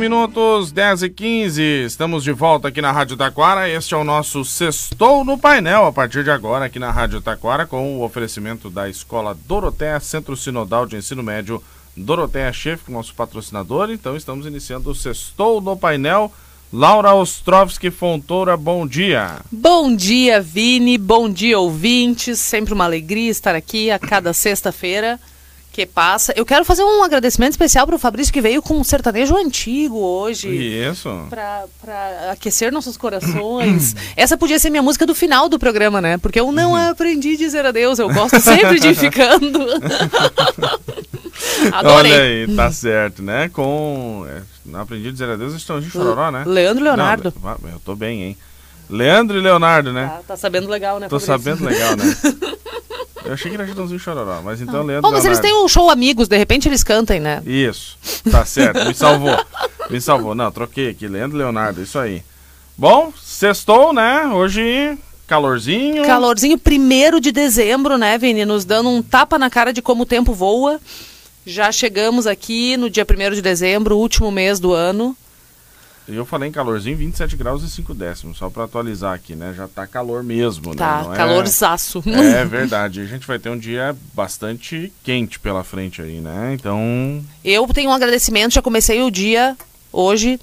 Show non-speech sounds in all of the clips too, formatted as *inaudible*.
minutos, 10 e 15. Estamos de volta aqui na Rádio Taquara. Este é o nosso Sextou no Painel, a partir de agora, aqui na Rádio Taquara, com o oferecimento da Escola Doroteia, Centro Sinodal de Ensino Médio Doroteia Chef, nosso patrocinador. Então, estamos iniciando o Sextou no Painel. Laura Ostrovski Fontoura, bom dia. Bom dia, Vini. Bom dia, ouvintes. Sempre uma alegria estar aqui a cada sexta-feira que passa. Eu quero fazer um agradecimento especial para o Fabrício que veio com um sertanejo antigo hoje. Isso. Para aquecer nossos corações. *clears throat* Essa podia ser minha música do final do programa, né? Porque eu não uhum. aprendi a dizer adeus. Eu gosto sempre de ir *laughs* ficando. *laughs* Adorei. Olha aí, tá certo, né? Com. É, não aprendi a dizer adeus, estão de chororó, né? Leandro Leonardo. Não, eu tô bem, hein? Leandro e Leonardo, né? Tá, tá sabendo legal, né? Tô Fabrício? sabendo legal, né? *laughs* Eu achei que era Chitãozinho Chororó, mas então Leandro Bom, mas eles têm um show amigos, de repente eles cantem, né? Isso, tá certo, me salvou. Me salvou. Não, troquei aqui, Leandro Leonardo, isso aí. Bom, sextou, né? Hoje calorzinho. Calorzinho, primeiro de dezembro, né, Vini? Nos dando um tapa na cara de como o tempo voa. Já chegamos aqui no dia 1 de dezembro, último mês do ano. Eu falei em calorzinho, 27 graus e 5 décimos, só para atualizar aqui, né? Já tá calor mesmo, tá, né? Tá, calorzaço. É... é *laughs* verdade. A gente vai ter um dia bastante quente pela frente aí, né? Então. Eu tenho um agradecimento, já comecei o dia hoje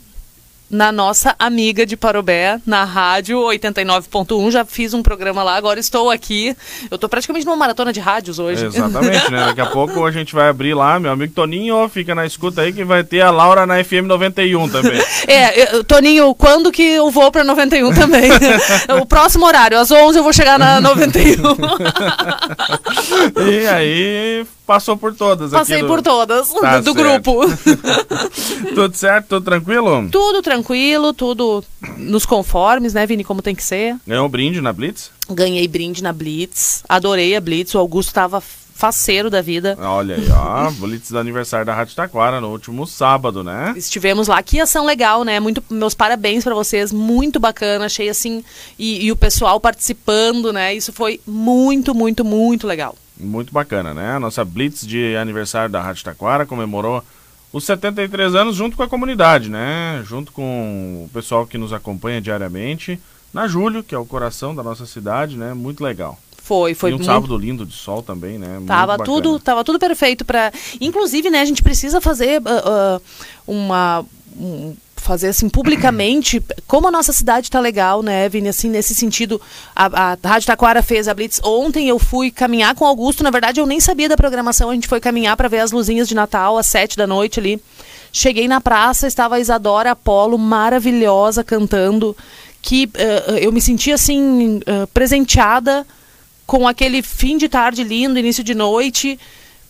na nossa amiga de Parobé, na rádio 89.1. Já fiz um programa lá, agora estou aqui. Eu estou praticamente numa maratona de rádios hoje. Exatamente, né? Daqui a pouco a gente vai abrir lá, meu amigo Toninho, fica na escuta aí que vai ter a Laura na FM 91 também. *laughs* É, eu, Toninho, quando que eu vou para 91 também? *laughs* o próximo horário, às 11 eu vou chegar na 91. *laughs* e aí passou por todas. Passei do... por todas, tá do, do grupo. *laughs* tudo certo? Tudo tranquilo? Tudo tranquilo, tudo nos conformes, né, Vini, como tem que ser. Ganhou brinde na Blitz? Ganhei brinde na Blitz, adorei a Blitz, o Augusto tava faceiro da vida. Olha aí, ó, Blitz do aniversário da Rádio Taquara no último sábado, né? Estivemos lá, que ação legal, né? Muito, meus parabéns para vocês, muito bacana, achei assim, e, e o pessoal participando, né? Isso foi muito, muito, muito legal. Muito bacana, né? A nossa Blitz de aniversário da Rádio Taquara comemorou os 73 anos junto com a comunidade, né? Junto com o pessoal que nos acompanha diariamente. Na Júlio, que é o coração da nossa cidade, né? Muito legal. Foi, foi e um muito... sábado lindo de sol também, né? Muito tava tudo, tava tudo perfeito para, inclusive, né? A gente precisa fazer uh, uh, uma um, fazer assim publicamente como a nossa cidade está legal, né, Vini? Assim, nesse sentido, a, a Rádio Taquara fez a Blitz. Ontem eu fui caminhar com Augusto, na verdade eu nem sabia da programação, a gente foi caminhar para ver as luzinhas de Natal às sete da noite ali. Cheguei na praça, estava a Isadora Apolo, maravilhosa, cantando, que uh, eu me senti assim, uh, presenteada com aquele fim de tarde lindo, início de noite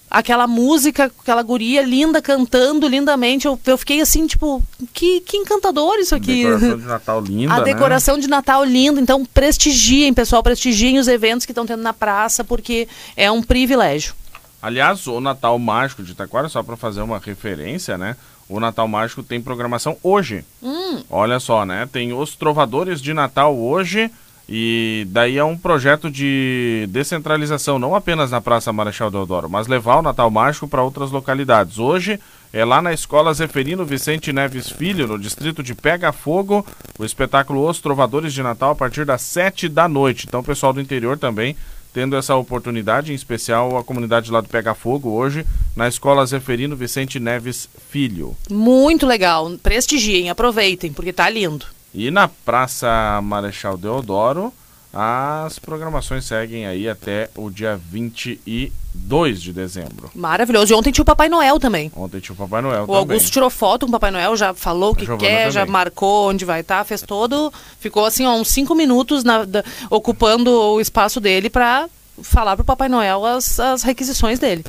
aquela música, aquela guria linda cantando lindamente. Eu, eu fiquei assim, tipo, que, que encantador isso aqui. A decoração *laughs* de Natal linda. A decoração né? de Natal linda. Então, prestigiem, pessoal, prestigiem os eventos que estão tendo na praça, porque é um privilégio. Aliás, o Natal Mágico de Itaquara, só para fazer uma referência, né? O Natal Mágico tem programação hoje. Hum. Olha só, né? Tem os Trovadores de Natal hoje e daí é um projeto de descentralização, não apenas na Praça Marechal Deodoro, mas levar o Natal Mágico para outras localidades. Hoje é lá na Escola Zeferino Vicente Neves Filho, no distrito de Pega Fogo, o espetáculo Os Trovadores de Natal a partir das 7 da noite. Então, o pessoal do interior também tendo essa oportunidade, em especial a comunidade lá do Pega Fogo, hoje, na Escola Zeferino Vicente Neves Filho. Muito legal. Prestigiem, aproveitem, porque tá lindo. E na Praça Marechal Deodoro, as programações seguem aí até o dia 22 de dezembro. Maravilhoso. E ontem tinha o Papai Noel também. Ontem tinha o Papai Noel o também. Augusto tirou foto com o Papai Noel, já falou o que quer, também. já marcou onde vai estar, tá, fez todo. Ficou assim, ó, uns cinco minutos na, da, ocupando o espaço dele para falar pro Papai Noel as, as requisições dele.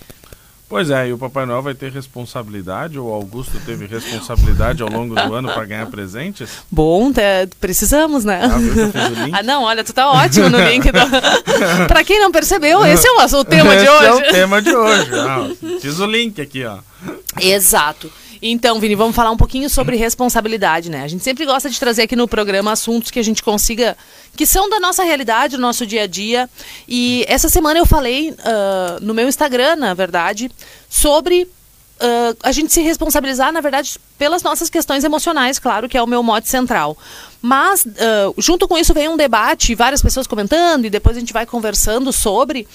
Pois é, e o Papai Noel vai ter responsabilidade, ou o Augusto teve responsabilidade ao longo do *laughs* ano para ganhar presentes? Bom, precisamos, né? Ah, viu *laughs* ah, não, olha, tu tá ótimo no link. Do... *laughs* para quem não percebeu, esse é o, o tema de hoje. Esse é o tema de hoje. Ah, fiz o link aqui, ó. Exato. Então, Vini, vamos falar um pouquinho sobre responsabilidade, né? A gente sempre gosta de trazer aqui no programa assuntos que a gente consiga, que são da nossa realidade, do nosso dia a dia. E essa semana eu falei uh, no meu Instagram, na verdade, sobre uh, a gente se responsabilizar, na verdade, pelas nossas questões emocionais, claro, que é o meu mote central. Mas, uh, junto com isso, vem um debate, várias pessoas comentando, e depois a gente vai conversando sobre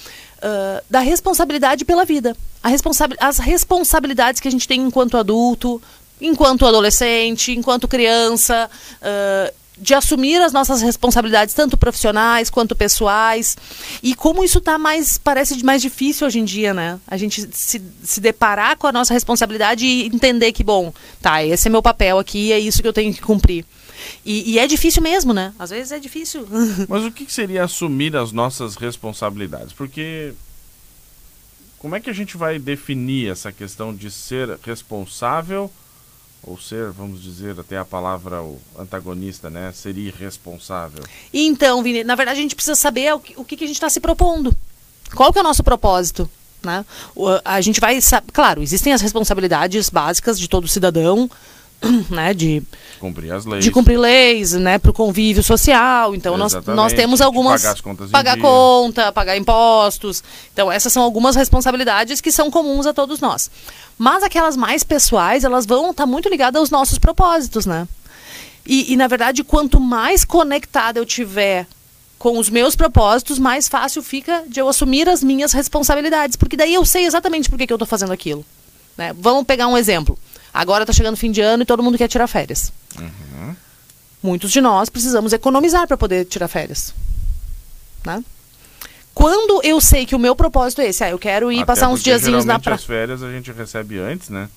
uh, da responsabilidade pela vida. Responsa as responsabilidades que a gente tem enquanto adulto, enquanto adolescente, enquanto criança, uh, de assumir as nossas responsabilidades, tanto profissionais quanto pessoais. E como isso está mais, parece mais difícil hoje em dia, né? A gente se, se deparar com a nossa responsabilidade e entender que, bom, tá, esse é meu papel aqui, é isso que eu tenho que cumprir. E, e, é difícil mesmo, né? Às vezes é difícil. *laughs* Mas o que seria assumir as nossas responsabilidades? Porque como é que a gente vai definir essa questão de ser responsável ou ser, vamos dizer, até a palavra antagonista, né? Ser irresponsável. Então, Vini, na verdade a gente precisa saber o que, o que a gente está se propondo. Qual que é o nosso propósito? Né? A gente vai, claro, existem as responsabilidades básicas de todo cidadão, *clears throat* né, de cumprir as leis, de cumprir leis, né, para o convívio social. Então nós, nós temos algumas pagar as contas pagar conta, pagar impostos. Então essas são algumas responsabilidades que são comuns a todos nós. Mas aquelas mais pessoais, elas vão estar tá muito ligadas aos nossos propósitos, né? E, e na verdade, quanto mais conectada eu tiver com os meus propósitos, mais fácil fica de eu assumir as minhas responsabilidades, porque daí eu sei exatamente por que, que eu estou fazendo aquilo. Né? Vamos pegar um exemplo. Agora está chegando o fim de ano e todo mundo quer tirar férias. Uhum. Muitos de nós precisamos economizar para poder tirar férias. Né? Quando eu sei que o meu propósito é esse, ah, eu quero ir Até passar uns diazinhos na praia. as férias a gente recebe antes, né?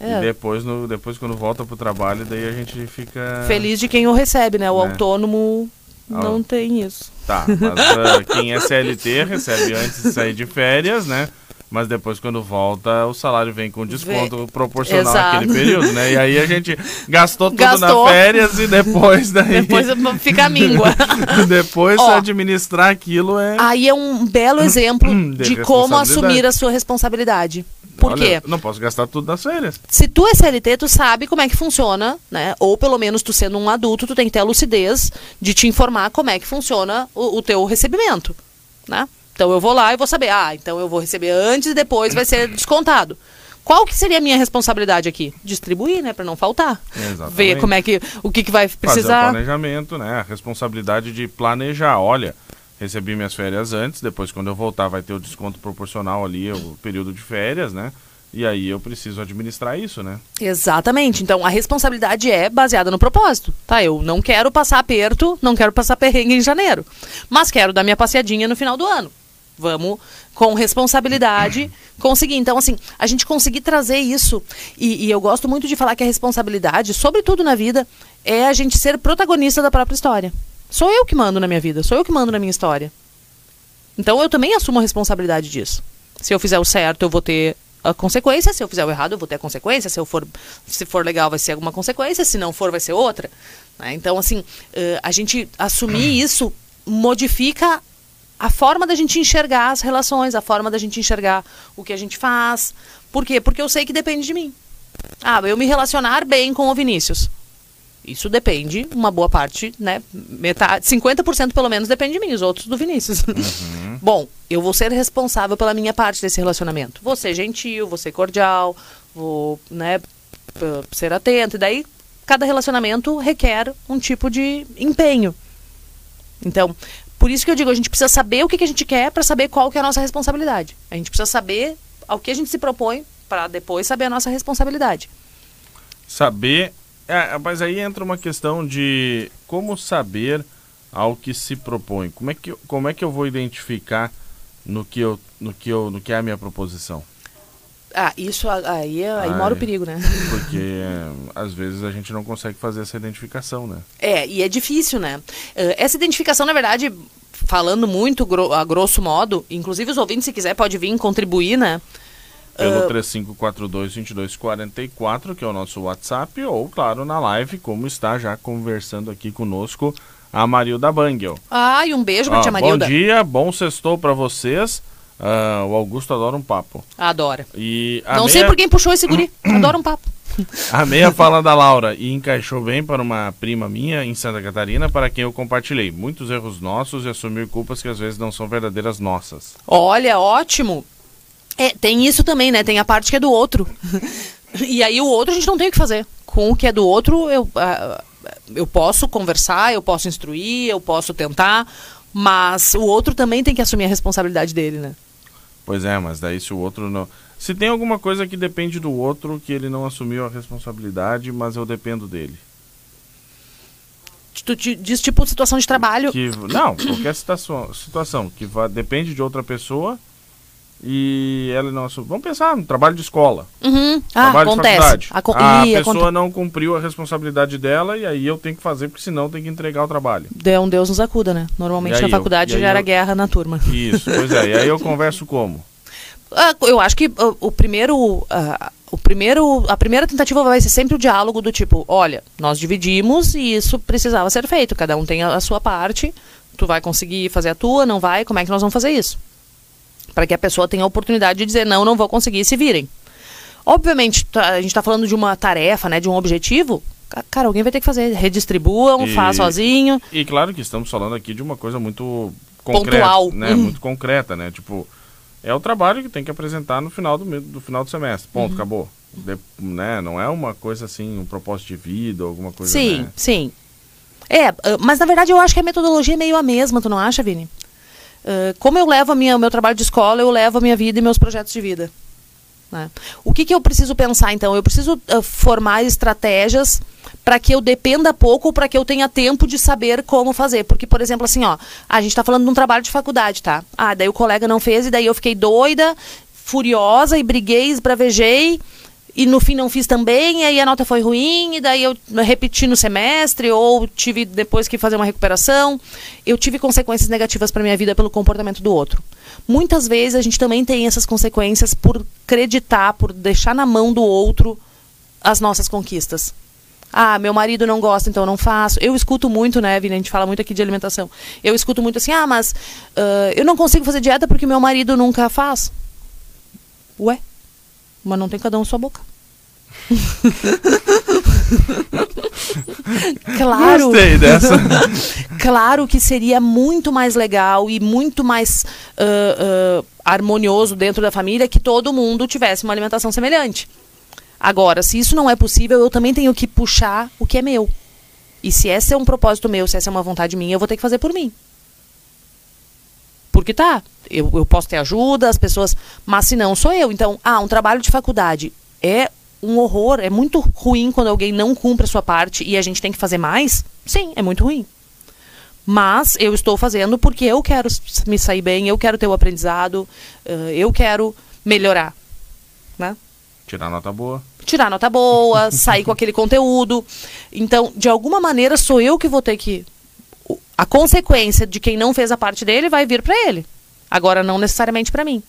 É. E depois, no, depois, quando volta pro trabalho, daí a gente fica. Feliz de quem o recebe, né? O é. autônomo não ah. tem isso. Tá, mas uh, quem é CLT recebe antes de sair de férias, né? Mas depois quando volta o salário vem com desconto vem. proporcional Exato. àquele período, né? E aí a gente gastou tudo gastou. nas férias e depois *laughs* daí... Depois fica a míngua. *laughs* depois Ó, administrar aquilo é... Aí é um belo exemplo de, de como assumir a sua responsabilidade. Por Olha, quê? Não posso gastar tudo nas férias. Se tu é CLT, tu sabe como é que funciona, né? Ou pelo menos tu sendo um adulto, tu tem que ter a lucidez de te informar como é que funciona o, o teu recebimento, né? Então eu vou lá e vou saber, ah, então eu vou receber antes e depois vai ser descontado. Qual que seria a minha responsabilidade aqui? Distribuir, né, para não faltar. Exatamente. Ver como é que o que, que vai precisar. Fazer o planejamento, né? A responsabilidade de planejar. Olha, recebi minhas férias antes, depois quando eu voltar vai ter o desconto proporcional ali, o período de férias, né? E aí eu preciso administrar isso, né? Exatamente. Então a responsabilidade é baseada no propósito. Tá, eu não quero passar aperto, não quero passar perrengue em janeiro, mas quero dar minha passeadinha no final do ano. Vamos, com responsabilidade, conseguir. Então, assim, a gente conseguir trazer isso, e, e, eu gosto muito de falar que a responsabilidade, sobretudo na vida, é a gente ser protagonista da própria história. Sou eu que mando na minha vida, sou eu que mando na minha história. Então, eu também assumo a responsabilidade disso. Se eu fizer o certo, eu vou ter a consequência. Se eu fizer o errado, eu vou ter a consequência. Se eu for, se for legal, vai ser alguma consequência. Se não for, vai ser outra. Né? Então, assim, uh, a gente assumir isso modifica a forma da gente enxergar as relações, a forma da gente enxergar o que a gente faz. Por quê? Porque eu sei que depende de mim. Ah, eu me relacionar bem com o Vinícius. Isso depende, uma boa parte, né? Metade, 50% pelo menos depende de mim, os outros do Vinícius. *laughs* Uhum. Bom, eu vou ser responsável pela minha parte desse relacionamento. Vou ser gentil, vou ser cordial, vou, né, ser atento. E daí, cada relacionamento requer um tipo de empenho. Então, por isso que eu digo, a gente precisa saber o que, que a gente quer para saber qual que é a nossa responsabilidade. A gente precisa saber ao que a gente se propõe para depois saber a nossa responsabilidade. Saber, é, mas aí entra uma questão de como saber ao que se propõe. Como é que, como é que eu vou identificar no que eu, no que eu, no que é a minha proposição? Ah, isso aí, aí ah, mora o perigo, né? Porque é, às vezes a gente não consegue fazer essa identificação, né? É, e é difícil, né? Uh, essa identificação, na verdade, falando muito a grosso modo, inclusive os ouvintes, se quiser, pode vir contribuir, né? Pelo uh, 3542-2244, que é o nosso WhatsApp, ou, claro, na live, como está já conversando aqui conosco a Marilda Bangel. Ai, um beijo pra tia Marilda. Bom dia, bom sextou para vocês. Uh, o Augusto adora um papo. Adora. E Não meia... sei por quem puxou esse guri. *clears throat* adora um papo. A meia fala da Laura e encaixou bem para uma prima minha em Santa Catarina, para quem eu compartilhei. Muitos erros nossos e assumir culpas que às vezes não são verdadeiras nossas. Olha, ótimo. É, tem isso também, né? Tem a parte que é do outro. *laughs* e aí o outro a gente não tem o que fazer. Com o que é do outro, eu, uh, eu posso conversar, eu posso instruir, eu posso tentar, mas o outro também tem que assumir a responsabilidade dele, né? Pois é, mas daí se o outro não. Se tem alguma coisa que depende do outro, que ele não assumiu a responsabilidade, mas eu dependo dele. Tu diz tipo situação de trabalho. Que, não, qualquer situação, situação que vá, depende de outra pessoa e ela não assumiu. Vamos pensar no trabalho de escola. Uhum. Ah, trabalho acontece. De faculdade. A, a pessoa não cumpriu a responsabilidade dela e aí eu tenho que fazer, porque senão tem que entregar o trabalho. Dê um Deus nos acuda, né? Normalmente na faculdade eu, já era eu... guerra na turma. Isso, pois é. E aí eu *laughs* converso como? Ah, eu acho que uh, o primeiro. Uh, o primeiro, a primeira tentativa vai ser sempre o diálogo do tipo, olha, nós dividimos e isso precisava ser feito, cada um tem a, a sua parte, tu vai conseguir fazer a tua, não vai, como é que nós vamos fazer isso? Para que a pessoa tenha a oportunidade de dizer, não, não vou conseguir, se virem. Obviamente, tá, a gente está falando de uma tarefa, né, de um objetivo, cara, alguém vai ter que fazer, redistribuam, e, faz sozinho. E claro que estamos falando aqui de uma coisa muito concreta, Pontual. né, uhum. muito concreta, né, tipo é o trabalho que tem que apresentar no final do, do final do semestre. Ponto, uhum. acabou. De, né? Não é uma coisa assim, um propósito de vida, alguma coisa Sim, né? sim. É, ah, mas na verdade eu acho que a metodologia é meio a mesma, tu não acha, Vini? Uh, como eu levo a minha, o meu trabalho de escola, eu levo a minha vida e meus projetos de vida. Né? O que, que eu preciso pensar, então? Eu preciso uh, formar estratégias para que eu dependa pouco, para que eu tenha tempo de saber como fazer. Porque, por exemplo, assim, ó, a gente está falando de um trabalho de faculdade, tá? Ah, daí o colega não fez e daí eu fiquei doida, furiosa e briguei, esbravejei e no fim não fiz também, aí a nota foi ruim, e daí eu repeti no semestre, ou tive depois que fazer uma recuperação. Eu tive consequências negativas para minha vida pelo comportamento do outro. Muitas vezes a gente também tem essas consequências por acreditar, por deixar na mão do outro as nossas conquistas. Ah, meu marido não gosta, então eu não faço. Eu escuto muito, né, Vini? A gente fala muito aqui de alimentação. Eu escuto muito assim, ah, mas uh, eu não consigo fazer dieta porque meu marido nunca faz. Ué? Mas não tem cada um sua boca. *laughs* claro. Gostei dessa. *laughs* claro que seria muito mais legal e muito mais uh, uh, harmonioso dentro da família que todo mundo tivesse uma alimentação semelhante. Agora, se isso não é possível, eu também tenho que puxar o que é meu. E se esse é um propósito meu, se essa é uma vontade minha, eu vou ter que fazer por mim. Porque tá, eu, eu posso ter ajuda, as pessoas. Mas se não, sou eu. Então, ah, um trabalho de faculdade é um horror, é muito ruim quando alguém não cumpre a sua parte e a gente tem que fazer mais. Sim, é muito ruim. Mas eu estou fazendo porque eu quero me sair bem, eu quero ter o aprendizado, uh, eu quero melhorar. Né? Tirar nota boa. Tirar nota boa, sair com *laughs* aquele conteúdo. Então, de alguma maneira, sou eu que vou ter que. A consequência de quem não fez a parte dele vai vir para ele. Agora, não necessariamente para mim.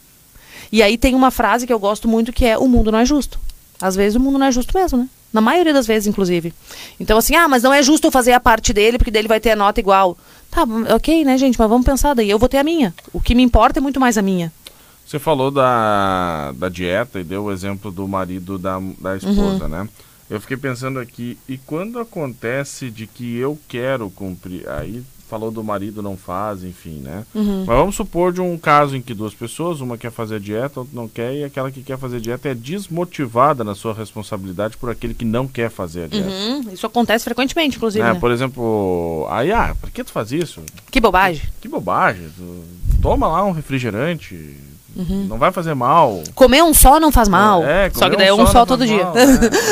E aí tem uma frase que eu gosto muito que é: o mundo não é justo. Às vezes o mundo não é justo mesmo, né? Na maioria das vezes, inclusive. Então, assim, ah, mas não é justo eu fazer a parte dele, porque dele vai ter a nota igual. Tá, ok, né, gente? Mas vamos pensar, daí eu vou ter a minha. O que me importa é muito mais a minha. Você falou da, da dieta e deu o exemplo do marido da, da esposa, uhum. né? Eu fiquei pensando aqui, e quando acontece de que eu quero cumprir, aí falou do marido não faz, enfim, né? Uhum. Mas vamos supor de um caso em que duas pessoas, uma quer fazer dieta, outra não quer, e aquela que quer fazer dieta é desmotivada na sua responsabilidade por aquele que não quer fazer a dieta. Uhum. Isso acontece frequentemente, inclusive. É, né? Por exemplo, aí, ah, por que tu faz isso? Que bobagem. Que, que bobagem. Toma lá um refrigerante Uhum. Não vai fazer mal. Comer um só não faz mal. É, só que daí é um, só, todo dia. Mal, né?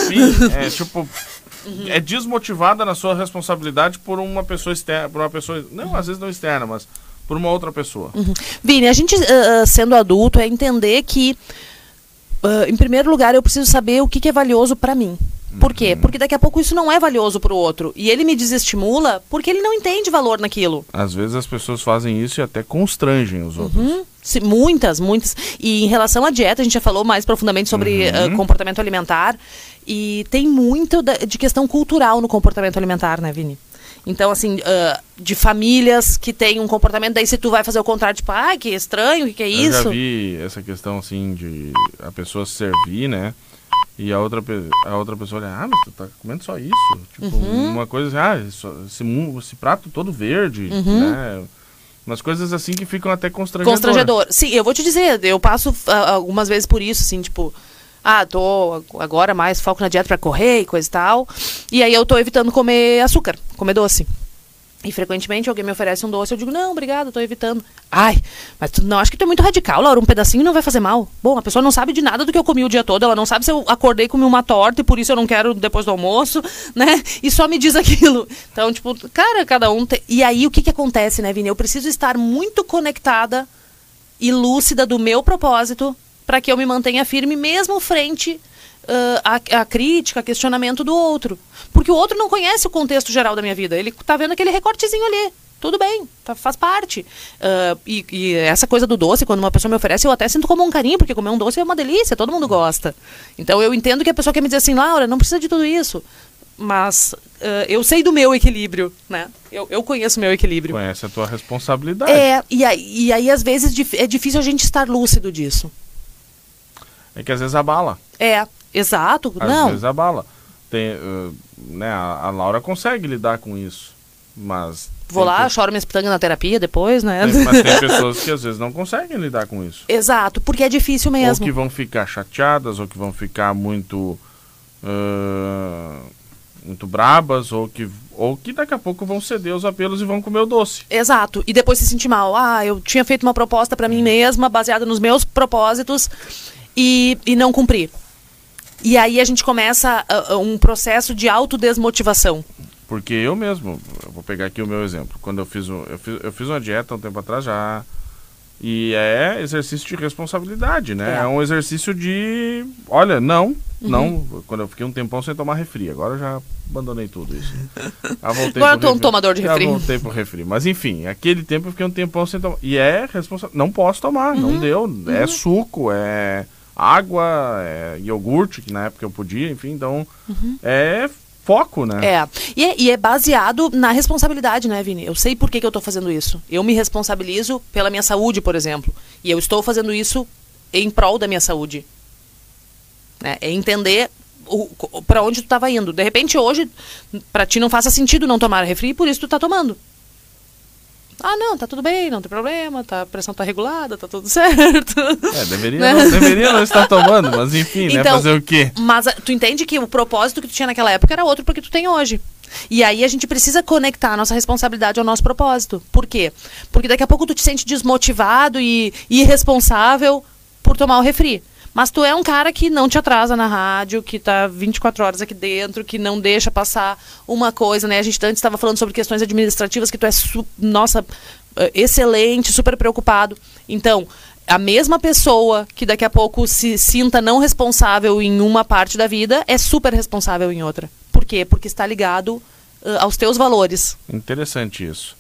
Enfim, é *laughs* tipo. Uhum. É desmotivada na sua responsabilidade por uma pessoa externa. Por uma pessoa. Não, às vezes não externa, mas por uma outra pessoa. Uhum. Vini, a gente uh, sendo adulto é entender que, uh, em primeiro lugar, eu preciso saber o que, que é valioso para mim. Por quê? Porque daqui a pouco isso não é valioso para o outro. E ele me desestimula porque ele não entende valor naquilo. Às vezes as pessoas fazem isso e até constrangem os outros. Uhum. muitas, muitas. E em relação à dieta, a gente já falou mais profundamente sobre uhum. uh, comportamento alimentar. E tem muito de questão cultural no comportamento alimentar, né, Vini? Então, assim, uh, de famílias que têm um comportamento, daí se tu vai fazer o contrário, tipo, ah, que estranho, o que, que é isso? Eu já vi essa questão, assim, de a pessoa servir, né? E a outra, a outra pessoa olha, ah, mas tu tá comendo só isso? Tipo, uhum. uma coisa assim, ah, esse, esse, prato todo verde, uhum. né? Umas coisas assim que ficam até constrangedoras. Constrangedor. Sim, eu vou te dizer, eu passo ah, algumas vezes por isso, assim, tipo, ah, tô agora mais foco na dieta pra correr e coisa e tal. E aí eu tô evitando comer açúcar, comer doce. E frequentemente alguém me oferece um doce, eu digo, não, obrigado, tô evitando. Ai, mas tu não acho que tu é muito radical, Laura, um pedacinho não vai fazer mal. Bom, a pessoa não sabe de nada do que eu comi o dia todo, ela não sabe se eu acordei e comi uma torta e por isso eu não quero depois do almoço, né? E só me diz *laughs* aquilo. Então, tipo, cara, cada um tem... E aí o que que acontece, né, Vini? Eu preciso estar muito conectada e lúcida do meu propósito para que eu me mantenha firme mesmo frente uh, a, a crítica, questionamento do outro. Porque o outro não conhece o contexto geral da minha vida. Ele tá vendo aquele recortezinho ali. Tudo bem, tá, faz parte. Uh, e, e, essa coisa do doce, quando uma pessoa me oferece, eu até sinto como um carinho, porque comer um doce é uma delícia, todo mundo gosta. Então eu entendo que a pessoa quer me dizer assim, Laura, não precisa de tudo isso. Mas uh, eu sei do meu equilíbrio, né? Eu, eu conheço o meu equilíbrio. Conhece a tua responsabilidade. É, e aí, e aí às vezes é difícil a gente estar lúcido disso. É que às vezes abala. É, exato. Às não. vezes abala. Tem, uh, né, a, a, Laura consegue lidar com isso. Mas. Vou lá, que... choro minhas pitangas na terapia depois, né? Tem, mas tem *laughs* pessoas que às vezes não conseguem lidar com isso. Exato, porque é difícil mesmo. Ou que vão ficar chateadas, ou que vão ficar muito. Uh, muito brabas, ou que, ou que daqui a pouco vão ceder os apelos e vão comer o doce. Exato, e depois se sentir mal. Ah, eu tinha feito uma proposta para mim mesma, baseada nos meus propósitos, e, e não cumprir. E aí a gente começa uh, um processo de autodesmotivação. Porque eu mesmo, eu vou pegar aqui o meu exemplo. Quando eu fiz, um, eu fiz, eu fiz uma dieta um tempo atrás já. E é exercício de responsabilidade, né? É, é um exercício de. Olha, não, uhum. não. Quando eu fiquei um tempão sem tomar refri. Agora eu já abandonei tudo isso. *laughs* Agora eu tô um tomador de refri. Já voltei pro refri. Mas enfim, aquele tempo eu fiquei um tempão sem tomar. E é responsável. Não posso tomar, uhum. não deu. É uhum. É suco, é água, é, iogurte, que na época eu podia, enfim, então uhum. é foco, né? É. E, é. e, é baseado na responsabilidade, né, Vini? Eu sei por que, que eu estou fazendo isso. Eu me responsabilizo pela minha saúde, por exemplo. E eu estou fazendo isso em prol da minha saúde. É, é entender para onde tu estava indo. De repente, hoje, para ti não faça sentido não tomar refri, por isso tu está tomando. Ah, não, tá tudo bem, não tem problema, tá, a pressão tá regulada, tá tudo *laughs* certo. É, deveria, né? não, deveria não estar tomando, mas enfim, né, então, né? Fazer o quê? Mas ah, tu entende que o propósito que tu tinha naquela época era outro porque tu tem hoje. E aí a gente precisa conectar a nossa responsabilidade ao nosso propósito. Por quê? Porque daqui a pouco tu te sente desmotivado e irresponsável por tomar o refri. Mas tu é um cara que não te atrasa na rádio, que tá 24 horas aqui dentro, que não deixa passar uma coisa, né? A gente antes estava falando sobre questões administrativas que tu é, nossa, eh, excelente, super preocupado. Então, a mesma pessoa que daqui a pouco se sinta não responsável em uma parte da vida é super responsável em outra. Por quê? Porque está ligado uh, aos teus valores. Interessante isso.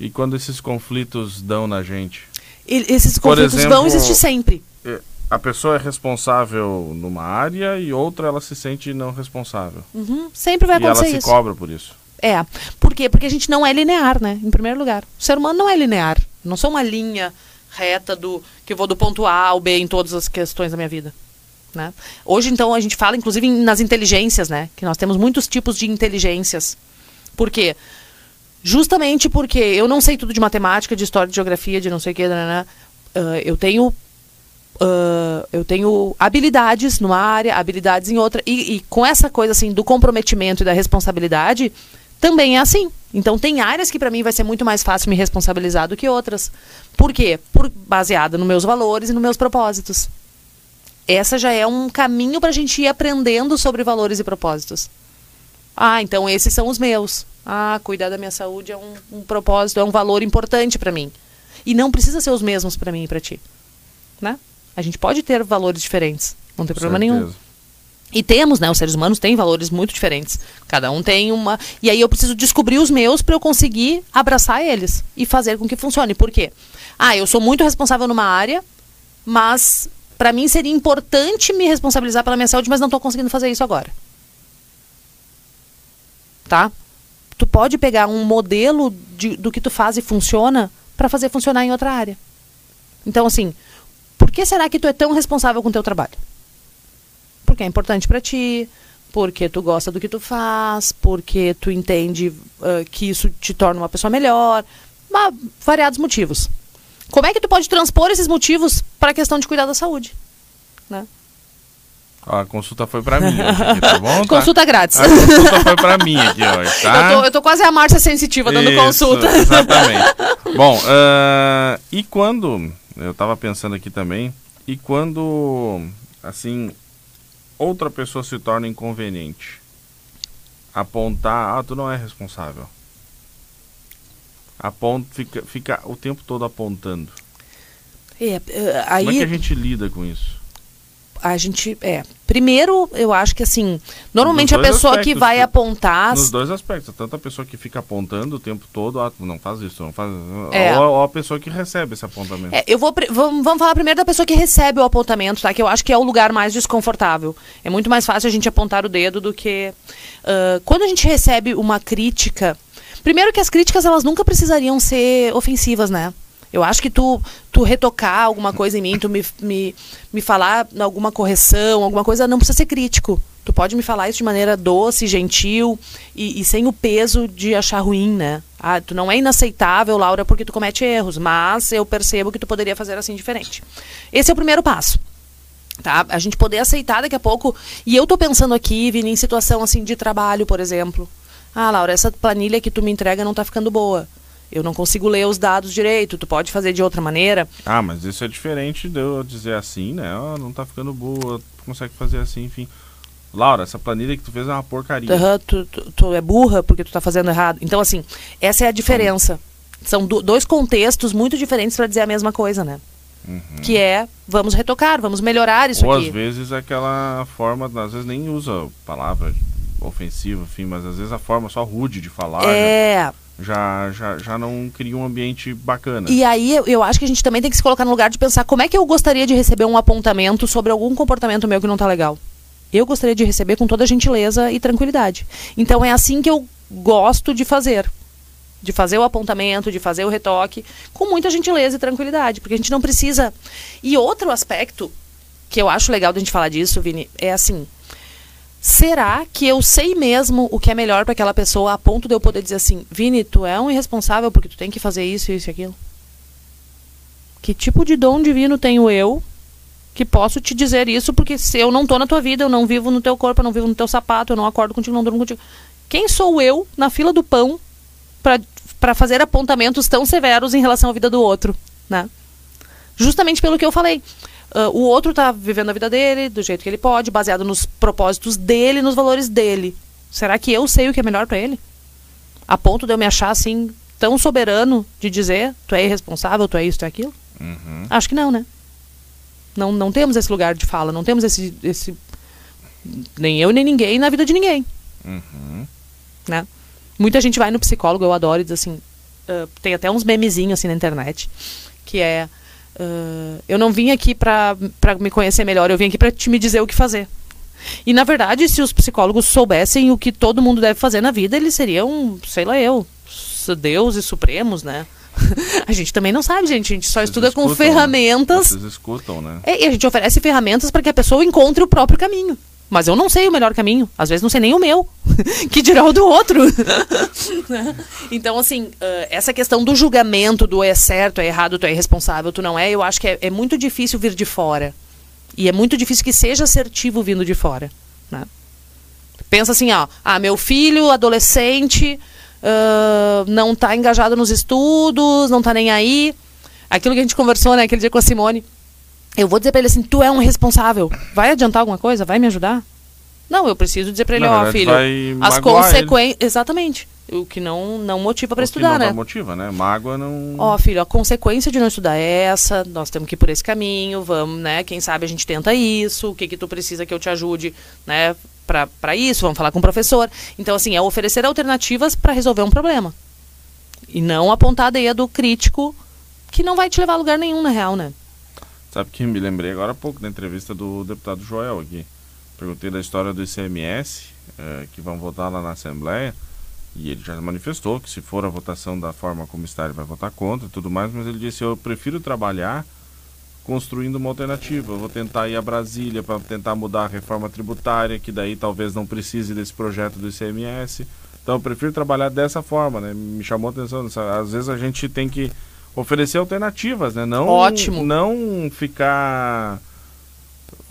E quando esses conflitos dão na gente? E, esses conflitos exemplo, vão existir sempre. É, a pessoa é responsável numa área e outra ela se sente não responsável. Uhum. Sempre vai acontecer isso. E ela se cobra por isso. É. Por quê? Porque a gente não é linear, né? Em primeiro lugar. O ser humano não é linear. Não sou uma linha reta do que eu vou do ponto A ao B em todas as questões da minha vida. Né? Hoje, então, a gente fala, inclusive, nas inteligências, né? Que nós temos muitos tipos de inteligências. Por quê? Justamente porque eu não sei tudo de matemática, de história, de geografia, de não sei o que, né, né? Uh, eu tenho Uh, eu tenho habilidades numa área, habilidades em outra. E, e, com essa coisa assim do comprometimento e da responsabilidade, também é assim. Então tem áreas que para mim vai ser muito mais fácil me responsabilizar do que outras. Por quê? Por, baseada nos meus valores e nos meus propósitos. Essa já é um caminho para a gente ir aprendendo sobre valores e propósitos. Ah, então esses são os meus. Ah, cuidar da minha saúde é um, um propósito, é um valor importante para mim. E não precisa ser os mesmos para mim e para ti. Né? A gente pode ter valores diferentes, não tem problema Certeza. nenhum. E temos, né? Os seres humanos têm valores muito diferentes. Cada um tem uma. E aí eu preciso descobrir os meus para eu conseguir abraçar eles e fazer com que funcione. Por quê? Ah, eu sou muito responsável numa área, mas para mim seria importante me responsabilizar pela minha saúde, mas não estou conseguindo fazer isso agora. Tá? Tu pode pegar um modelo de, do que tu faz e funciona para fazer funcionar em outra área. Então, assim, por que será que tu é tão responsável com o teu trabalho? Porque é importante para ti, porque tu gosta do que tu faz, porque tu entende uh, que isso te torna uma pessoa melhor. Ah, variados motivos. Como é que tu pode transpor esses motivos para a questão de cuidar da saúde? Né? A consulta foi pra mim aqui, tá bom? *laughs* Tá? Consulta grátis. A consulta foi pra mim aqui hoje, *laughs* tá? Eu tô, eu tô quase a Márcia Sensitiva dando Isso, consulta. Exatamente. *laughs* bom, ah, e quando, eu tava pensando aqui também, e quando, assim, outra pessoa se torna inconveniente? Apontar, ah, tu não é responsável. Aponta, fica, fica o tempo todo apontando. É, é, aí Como é que a gente lida com isso? A gente é primeiro eu acho que assim normalmente a pessoa que aspectos, vai tu- apontar Nos dois aspectos, tanto a pessoa que fica apontando o tempo todo, ah, não faz isso, não faz. É. Ou, ou a pessoa que recebe esse apontamento. É, eu vou vamos, vamos falar primeiro da pessoa que recebe o apontamento, tá? Que eu acho que é o lugar mais desconfortável. É muito mais fácil a gente apontar o dedo do que ah, quando a gente recebe uma crítica. Primeiro que as críticas elas nunca precisariam ser ofensivas, né? Eu acho que tu, tu retocar alguma coisa em mim, tu me, me, me falar alguma correção, alguma coisa, não precisa ser crítico. Tu pode me falar isso de maneira doce, gentil e, e sem o peso de achar ruim, né? Ah, tu não é inaceitável, Laura, porque tu comete erros, mas eu percebo que tu poderia fazer assim diferente. Esse é o primeiro passo. Tá? A gente poder aceitar daqui a pouco. E eu tô pensando aqui, Vini, em situação assim de trabalho, por exemplo. Ah, Laura, essa planilha que tu me entrega não tá ficando boa. Eu não consigo ler os dados direito, tu pode fazer de outra maneira. Ah, mas isso é diferente de eu dizer assim, né? Ó, não tá ficando boa, tu consegue fazer assim, enfim. Laura, essa planilha que tu fez é uma porcaria. Aham, tu, tu- tu é burra porque tu tá fazendo errado. Então, assim, essa é a diferença. São do- dois contextos muito diferentes para dizer a mesma coisa, né? Que é, vamos retocar, vamos melhorar isso Ou aqui. às vezes aquela forma, às vezes nem usa palavra ofensiva, enfim, mas às vezes a forma só rude de falar né? Já, já, já não cria um ambiente bacana. E aí eu, eu acho que a gente também tem que se colocar no lugar de pensar como é que eu gostaria de receber um apontamento sobre algum comportamento meu que não tá legal. Eu gostaria de receber com toda gentileza e tranquilidade. Então é assim que eu gosto de fazer. De fazer o apontamento, de fazer o retoque, com muita gentileza e tranquilidade. Porque a gente não precisa. E outro aspecto que eu acho legal da gente falar disso, Vini, é assim. Será que eu sei mesmo o que é melhor para aquela pessoa a ponto de eu poder dizer assim, Vini, tu é um irresponsável porque tu tem que fazer isso, isso e aquilo? Que tipo de dom divino tenho eu que posso te dizer isso porque se eu não tô na tua vida, eu não vivo no teu corpo, eu não vivo no teu sapato, eu não acordo contigo, não durmo contigo. Quem sou eu na fila do pão para fazer apontamentos tão severos em relação à vida do outro, né? Justamente pelo que eu falei. Ah, o outro tá vivendo a vida dele do jeito que ele pode, baseado nos propósitos dele, nos valores dele. Será que eu sei o que é melhor para ele? A ponto de eu me achar assim tão soberano de dizer, tu é irresponsável, tu é isso, tu é aquilo? Uhum. Acho que não, né? Não, não temos esse lugar de fala, não temos esse, esse. Nem eu, nem ninguém na vida de ninguém. Uhum. Né? Muita gente vai no psicólogo, eu adoro, e diz assim. ah, tem até uns memezinhos assim na internet. Que é. Ah, eu não vim aqui pra me conhecer melhor, eu vim aqui pra te me dizer o que fazer. E na verdade, se os psicólogos soubessem o que todo mundo deve fazer na vida, eles seriam, sei lá eu, deuses supremos, né? *laughs* a gente também não sabe, gente. A gente só Vocês estuda com escutam, ferramentas. Vocês escutam, né? É, e a gente oferece ferramentas para que a pessoa encontre o próprio caminho. Mas eu não sei o melhor caminho. Às vezes não sei nem o meu. *laughs* que dirá o do outro. *laughs* então, assim, ah, essa questão do julgamento, do é certo, é errado, tu é irresponsável, tu não é, eu acho que é, é muito difícil vir de fora. E é muito difícil que seja assertivo vindo de fora. Né? Pensa assim, ó, ah, meu filho, adolescente, ah, não tá engajado nos estudos, não tá nem aí. Aquilo que a gente conversou, né, aquele dia com a Simone. Eu vou dizer pra ele assim, tu é um responsável. Vai adiantar alguma coisa? Vai me ajudar? Não, eu preciso dizer pra ele, ó, verdade, filho, vai as consequências. Exatamente. O que não, não motiva que estudar, não né? dá motiva, né? Mágoa não. Ó, filho, a consequência de não estudar é essa, nós temos que ir por esse caminho, vamos, né? Quem sabe a gente tenta isso, o que que tu precisa que eu te ajude, né? Pra isso, vamos falar com o professor. Então, assim, é oferecer alternativas pra resolver um problema. E não apontar a do crítico que não vai te levar a lugar nenhum, na real, né? Sabe que me lembrei agora há pouco da entrevista do deputado Joel aqui. Perguntei da história do ICMS, eh, que vão votar lá na Assembleia, e ele já manifestou que se for a votação da forma como está, ele vai votar contra e tudo mais, mas ele disse, eu prefiro trabalhar construindo uma alternativa. Eu vou tentar ir a Brasília para tentar mudar a reforma tributária, que daí talvez não precise desse projeto do ICMS. Então eu prefiro trabalhar dessa forma, né? Me chamou a atenção. Às vezes a gente tem que oferecer alternativas, né? Não, Ótimo. Não ficar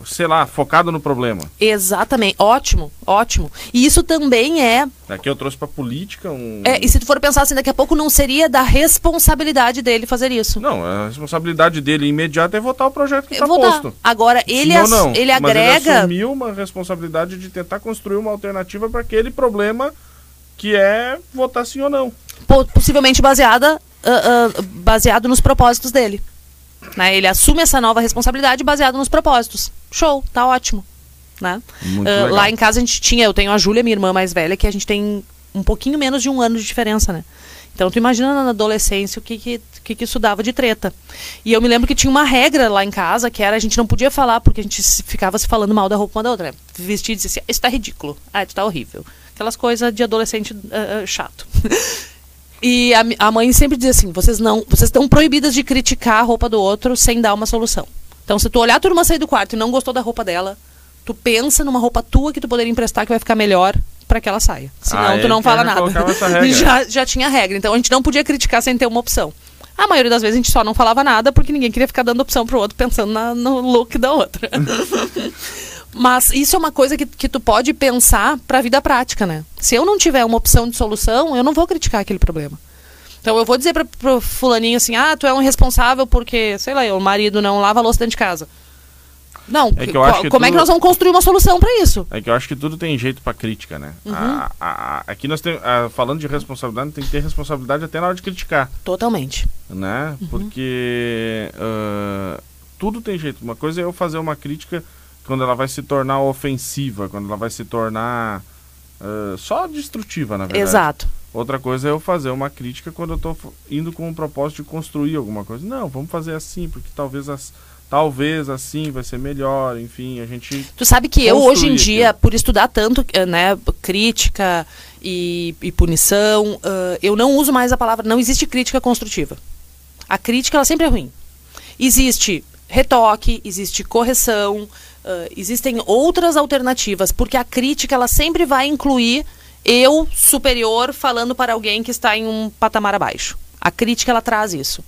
sei lá, focado no problema. Exatamente, ótimo, ótimo. E isso também é. Aqui eu trouxe para política um. É, e se tu for pensar assim, daqui a pouco não seria da responsabilidade dele fazer isso. Não, a responsabilidade dele imediata é votar o projeto que está posto. Agora ele não, não, ele agrega. Mas ele assumiu uma responsabilidade de tentar construir uma alternativa para aquele problema que é votar sim ou não. Possivelmente baseada, uh, uh, baseado nos propósitos dele. Né? Ele assume essa nova responsabilidade baseado nos propósitos. Show, tá ótimo. Né? Uh, lá em casa a gente tinha, eu tenho a Júlia, minha irmã mais velha, que a gente tem um pouquinho menos de um ano de diferença, né? Então tu imagina na adolescência o que que, que que isso dava de treta. E eu me lembro que tinha uma regra lá em casa, que era a gente não podia falar, porque a gente ficava se falando mal da roupa uma da outra. Né? Vestir e dizer assim, isso tá ridículo. Ah, isso tá horrível. Aquelas coisas de adolescente uh, uh, chato. *laughs* E a, a mãe sempre diz assim: vocês não, vocês estão proibidas de criticar a roupa do outro sem dar uma solução. Então, se tu olhar a turma sair do quarto e não gostou da roupa dela, tu pensa numa roupa tua que tu poderia emprestar que vai ficar melhor para que ela saia. Senão ah, tu não fala nada. *laughs* já, já tinha regra. Então a gente não podia criticar sem ter uma opção. A maioria das vezes a gente só não falava nada porque ninguém queria ficar dando opção pro outro pensando na, no look da outra. *laughs* Mas isso é uma coisa que, que tu pode pensar para a vida prática, né? Se eu não tiver uma opção de solução, eu não vou criticar aquele problema. Então eu vou dizer para pro fulaninho assim: "Ah, tu é um responsável porque, sei lá, o marido não lava a louça dentro de casa". Não, é como tudo... é que nós vamos construir uma solução para isso? É que eu acho que tudo tem jeito para crítica, né? Uhum. A, a, a, aqui nós temos, falando de responsabilidade, tem que ter responsabilidade até na hora de criticar. Totalmente. Né? Uhum. Porque uh, tudo tem jeito. Uma coisa é eu fazer uma crítica quando ela vai se tornar ofensiva, quando ela vai se tornar uh, só destrutiva, na verdade. Exato. Outra coisa é eu fazer uma crítica quando eu estou indo com o propósito de construir alguma coisa. Não, vamos fazer assim, porque talvez as, talvez assim vai ser melhor, enfim, a gente. Tu sabe que eu hoje em dia, por estudar tanto, eh, né, crítica e, e punição, uh, eu não uso mais a palavra. Não existe crítica construtiva. A crítica ela sempre é ruim. Existe retoque, existe correção, Uh, existem outras alternativas, porque a crítica ela sempre vai incluir eu superior falando para alguém que está em um patamar abaixo. A crítica ela traz isso.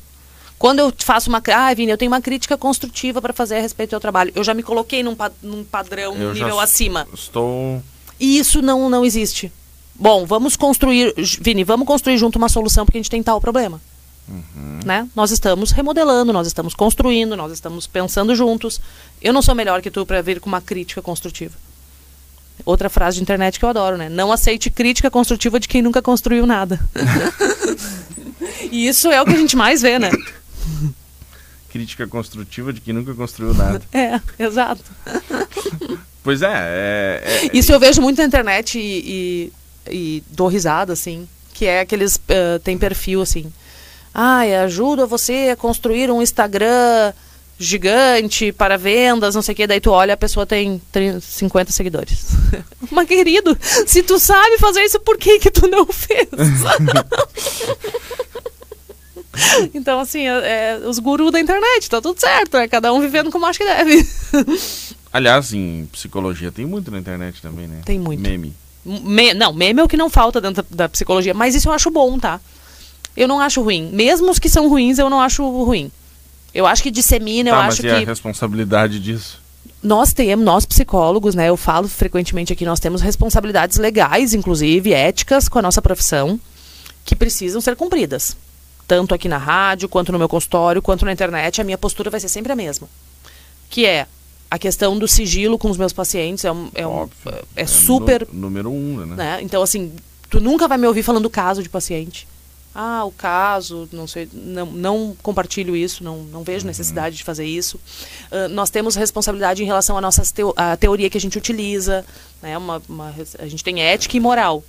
Quando eu faço uma. Ah, Vini, eu tenho uma crítica construtiva para fazer a respeito do teu trabalho. Eu já me coloquei num, num padrão, num nível acima. Estou. E isso não, não existe. Bom, vamos construir. Vini, vamos construir junto uma solução porque a gente tem tal problema. Uhum. Né? Nós estamos remodelando, nós estamos construindo, nós estamos pensando juntos. Eu não sou melhor que tu para vir com uma crítica construtiva. Outra frase de internet que eu adoro, né? Não aceite crítica construtiva de quem nunca construiu nada. *laughs* e isso é o que a gente mais vê, né? Crítica construtiva de quem nunca construiu nada. É, exato. pois é, é, é, Isso eu vejo muito na internet e, e, e dou risada, assim. Que é aqueles. Uh, tem perfil assim ai, ajuda você a construir um Instagram gigante para vendas, não sei o que, daí tu olha a pessoa tem 30, 50 seguidores. *laughs* Mas querido, se tu sabe fazer isso, por que que tu não fez? *laughs* então, assim, é, é, os gurus da internet, tá tudo certo, é cada um vivendo como acha que deve. *laughs* Aliás, em psicologia tem muito na internet também, né? Tem muito. Meme. Me, não, meme é o que não falta dentro da, da psicologia, mas isso eu acho bom, tá? Eu não acho ruim. Mesmo os que são ruins, eu não acho ruim. Eu acho que dissemina, tá, eu acho mas e a responsabilidade disso? Nós temos, nós psicólogos, né? Eu falo frequentemente aqui, nós temos responsabilidades legais, inclusive éticas, com a nossa profissão, que precisam ser cumpridas. Tanto aqui na rádio, quanto no meu consultório, quanto na internet, a minha postura vai ser sempre a mesma. Que é a questão do sigilo com os meus pacientes é, um, é, um, é, é super. No, número um, né? né? Então, assim, tu nunca vai me ouvir falando caso de paciente ah, o caso, não sei, não, não compartilho isso, não, não vejo necessidade de fazer isso. Uh, nós temos responsabilidade em relação à nossa teo à teoria que a gente utiliza, né? Uma, uma, a gente tem ética e moral.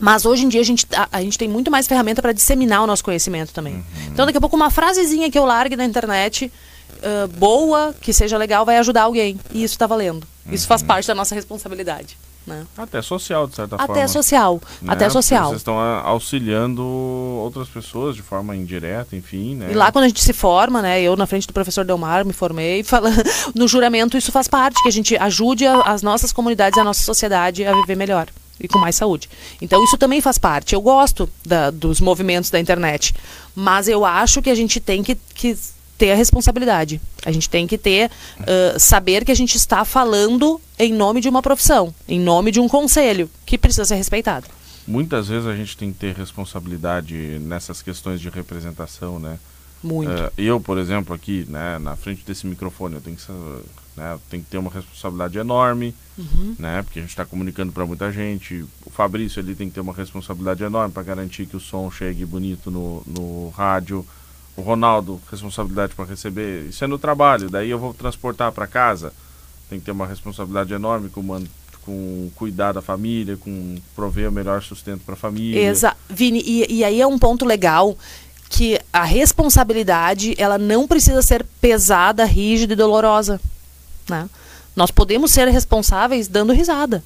Mas hoje em dia a gente, a, a gente tem muito mais ferramenta para disseminar o nosso conhecimento também. Uhum. Então daqui a pouco uma frasezinha que eu largue na internet, uh, boa, que seja legal, vai ajudar alguém. E isso está valendo. Isso faz uhum. parte da nossa responsabilidade. Né? Até social, de certa Até forma. Social. Né? Até social. Vocês estão auxiliando outras pessoas de forma indireta, enfim, né? E lá quando a gente se forma, né? Eu na frente do professor Delmar me formei, *laughs* falando no juramento isso faz parte, que a gente ajude a, as nossas comunidades, a nossa sociedade a viver melhor. e com mais saúde. Então isso também faz parte. Eu gosto da, dos movimentos da internet, mas eu acho que a gente tem que, que ter a responsabilidade. A gente tem que ter uh, saber que a gente está falando em nome de uma profissão, em nome de um conselho que precisa ser respeitado. Muitas vezes a gente tem que ter responsabilidade nessas questões de representação, né? Muito. Uh, eu, por exemplo, aqui, né, na frente desse microfone, eu tenho que, né, tenho que ter uma responsabilidade enorme, uhum. né, porque a gente está comunicando para muita gente. O Fabrício ele tem que ter uma responsabilidade enorme para garantir que o som chegue bonito no, no rádio. O Ronaldo, responsabilidade para receber. Isso é no trabalho, daí eu vou transportar para casa. Tem que ter uma responsabilidade enorme com, com cuidar da família, com prover o melhor sustento para a família. Exato. Vini, e, e aí é um ponto legal que a responsabilidade ela não precisa ser pesada, rígida e dolorosa. Né? Nós podemos ser responsáveis dando risada.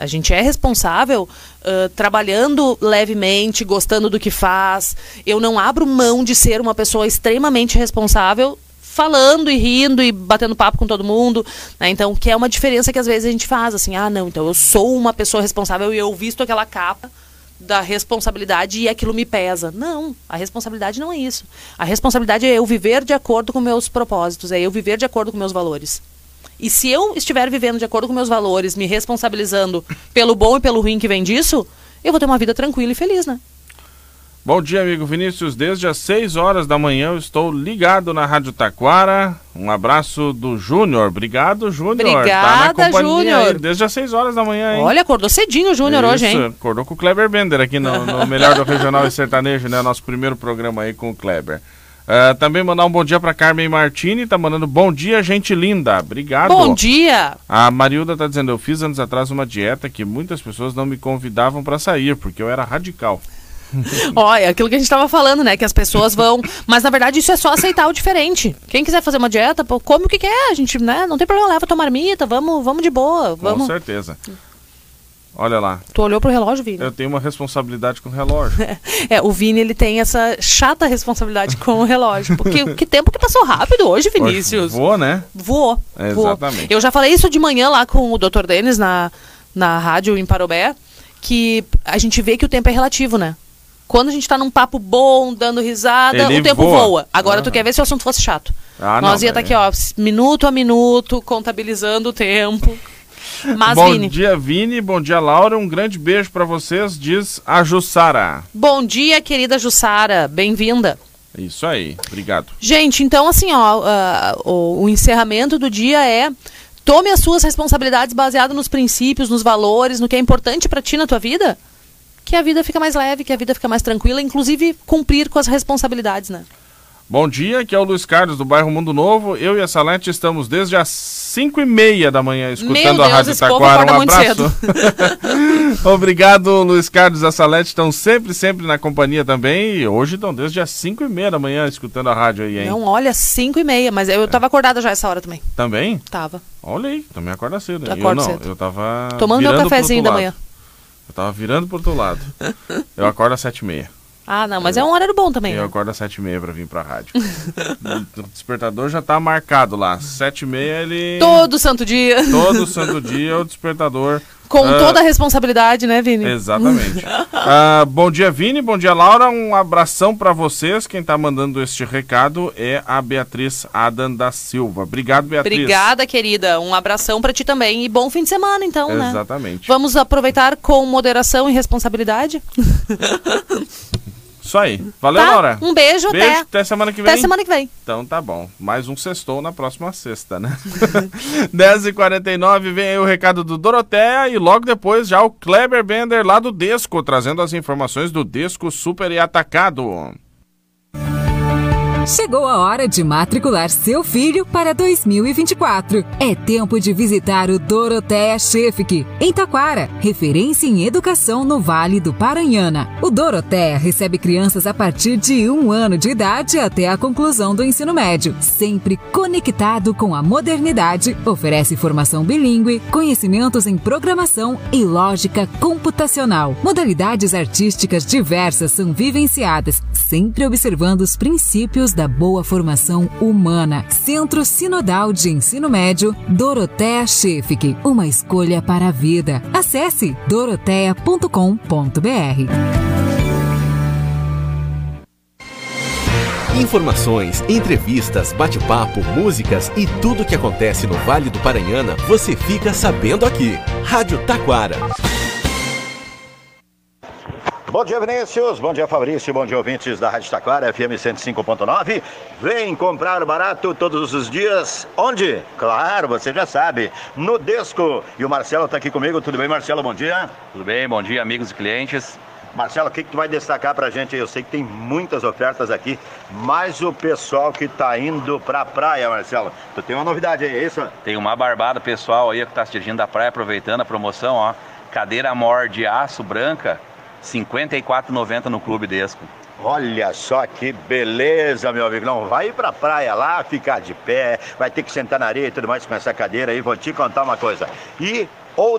A gente é responsável uh, trabalhando levemente, gostando do que faz. Eu não abro mão de ser uma pessoa extremamente responsável, falando e rindo e batendo papo com todo mundo. Né? Então, que é uma diferença que às vezes a gente faz. Assim, ah, não, então eu sou uma pessoa responsável e eu visto aquela capa da responsabilidade e aquilo me pesa. Não, a responsabilidade não é isso. A responsabilidade é eu viver de acordo com meus propósitos, é eu viver de acordo com meus valores. E se eu estiver vivendo de acordo com meus valores, me responsabilizando pelo bom e pelo ruim que vem disso, eu vou ter uma vida tranquila e feliz, né? Bom dia, amigo Vinícius. Desde as 6 horas da manhã eu estou ligado na Rádio Taquara. Um abraço do Júnior. Obrigado, Júnior. Obrigada, tá Júnior. Desde as 6 horas da manhã, hein? Olha, acordou cedinho o Júnior hoje, hein? Acordou com o Kleber Bender aqui no, no Melhor do *laughs* Regional e Sertanejo, né? Nosso primeiro programa aí com o Kleber. Uh, também mandar um bom dia para Carmen Martini, tá mandando bom dia, gente linda. Obrigado. Bom dia. A Marilda tá dizendo, eu fiz anos atrás uma dieta que muitas pessoas não me convidavam para sair, porque eu era radical. *laughs* Olha, aquilo que a gente estava falando, né? Que as pessoas vão. Mas na verdade isso é só aceitar o diferente. Quem quiser fazer uma dieta, pô, come o que quer. A gente, né? Não tem problema, leva tua marmita, vamos, vamos de boa. Vamos. Com certeza. Olha lá. Tu olhou pro relógio, Vini? Eu tenho uma responsabilidade com o relógio. *laughs* é, o Vini ele tem essa chata responsabilidade com o relógio. Porque que tempo que passou rápido hoje, Vinícius. Voou, né? Voou. É, voou. Exatamente. Eu já falei isso de manhã lá com o Dr. Denis na, na rádio em Parobé, que a gente vê que o tempo é relativo, né? Quando a gente tá num papo bom, dando risada, Ele o tempo voa. voa. Agora tu quer ver se o assunto fosse chato. Ah, Nós não, ia estar tá aqui, ó, minuto a minuto, contabilizando o tempo. Mas, bom Vini. dia, Vini. Bom dia, Laura. Um grande beijo para vocês, diz a Jussara. Bom dia, querida Jussara. Bem-vinda. Isso aí, obrigado. Gente, então assim, ó, uh, o, o encerramento do dia é tome as suas responsabilidades baseado nos princípios, nos valores, no que é importante para ti na tua vida que a vida fica mais leve, que a vida fica mais tranquila, inclusive cumprir com as responsabilidades, né? Bom dia, aqui é o Luiz Carlos do bairro Mundo Novo. Eu e a Salete estamos desde as 5 e meia da manhã escutando Deus, a Rádio Taquara. Um abraço. *laughs* Obrigado, Luiz Carlos e a Salete. Estão sempre, sempre na companhia também. E hoje estão desde as 5 e meia da manhã escutando a rádio aí, hein? Não, olha, 5 e meia, mas eu tava acordada já essa hora também. Também? Tava. Olha aí, também acorda cedo. Tu Eu acorda não, cedo. eu tava. Tomando meu cafezinho da manhã. Eu tava virando pro outro lado. *laughs* Eu acordo às 7 e meia. Ah, não, mas é um horário bom também. Eu né? acordo às 7 e meia pra vir pra rádio. *laughs* o despertador já tá marcado lá. 7 e meia ele. Todo santo dia. Todo santo dia o despertador. Com Ah, toda a responsabilidade, né, Vini? Exatamente. *laughs* Ah, bom dia, Vini. Bom dia, Laura. Um abração pra vocês. Quem tá mandando este recado é a Beatriz Adam da Silva. Obrigado, Beatriz. Obrigada, querida. Um abração pra ti também. E bom fim de semana, então, né? Exatamente. Vamos aproveitar com moderação e responsabilidade. *laughs* Isso aí. Valeu, tá? Laura. Um beijo, Beijo. até. Até semana que vem. Até semana que vem. Então tá bom. Mais um sextou na próxima sexta, né? *laughs* 10h49 vem aí o recado do Doroteia e logo depois já o Kleber Bender lá do Desco, trazendo as informações do Desco Super e Atacado. Chegou a hora de matricular seu filho para 2024. É tempo de visitar o Doroteia Chefik, em Taquara, referência em educação no Vale do Paranhana. O Doroteia recebe crianças a partir de um ano de idade até a conclusão do ensino médio, sempre conectado com a modernidade, oferece formação bilíngue, conhecimentos em programação e lógica computacional. Modalidades artísticas diversas são vivenciadas, sempre observando os princípios da boa formação humana. Centro Sinodal de Ensino Médio, Doroteia Chefik. Uma escolha para a vida. Acesse doroteia.com.br. Informações, entrevistas, bate-papo, músicas e tudo o que acontece no Vale do Paranhana você fica sabendo aqui. Rádio Taquara. Bom dia, Vinícius. Bom dia, Fabrício. Bom dia, ouvintes da Rádio Taquara, FM 105.9. Vem comprar barato todos os dias. Onde? Claro, você já sabe. No Desco. E o Marcelo está aqui comigo. Tudo bem, Marcelo? Bom dia. Tudo bem, bom dia, amigos e clientes. Marcelo, o que, que tu vai destacar pra gente aí? Eu sei que tem muitas ofertas aqui, mas o pessoal que tá indo pra praia, Marcelo, tu tem uma novidade aí, é isso? Tem uma barbada pessoal aí que tá assistindo da praia, aproveitando a promoção, ó. Cadeira mor de aço branca, 54,90 no Clube Desco. Olha só que beleza, meu amigo. Não vai ir pra praia lá, ficar de pé, vai ter que sentar na areia e tudo mais com essa cadeira aí. Vou te contar uma coisa. E outra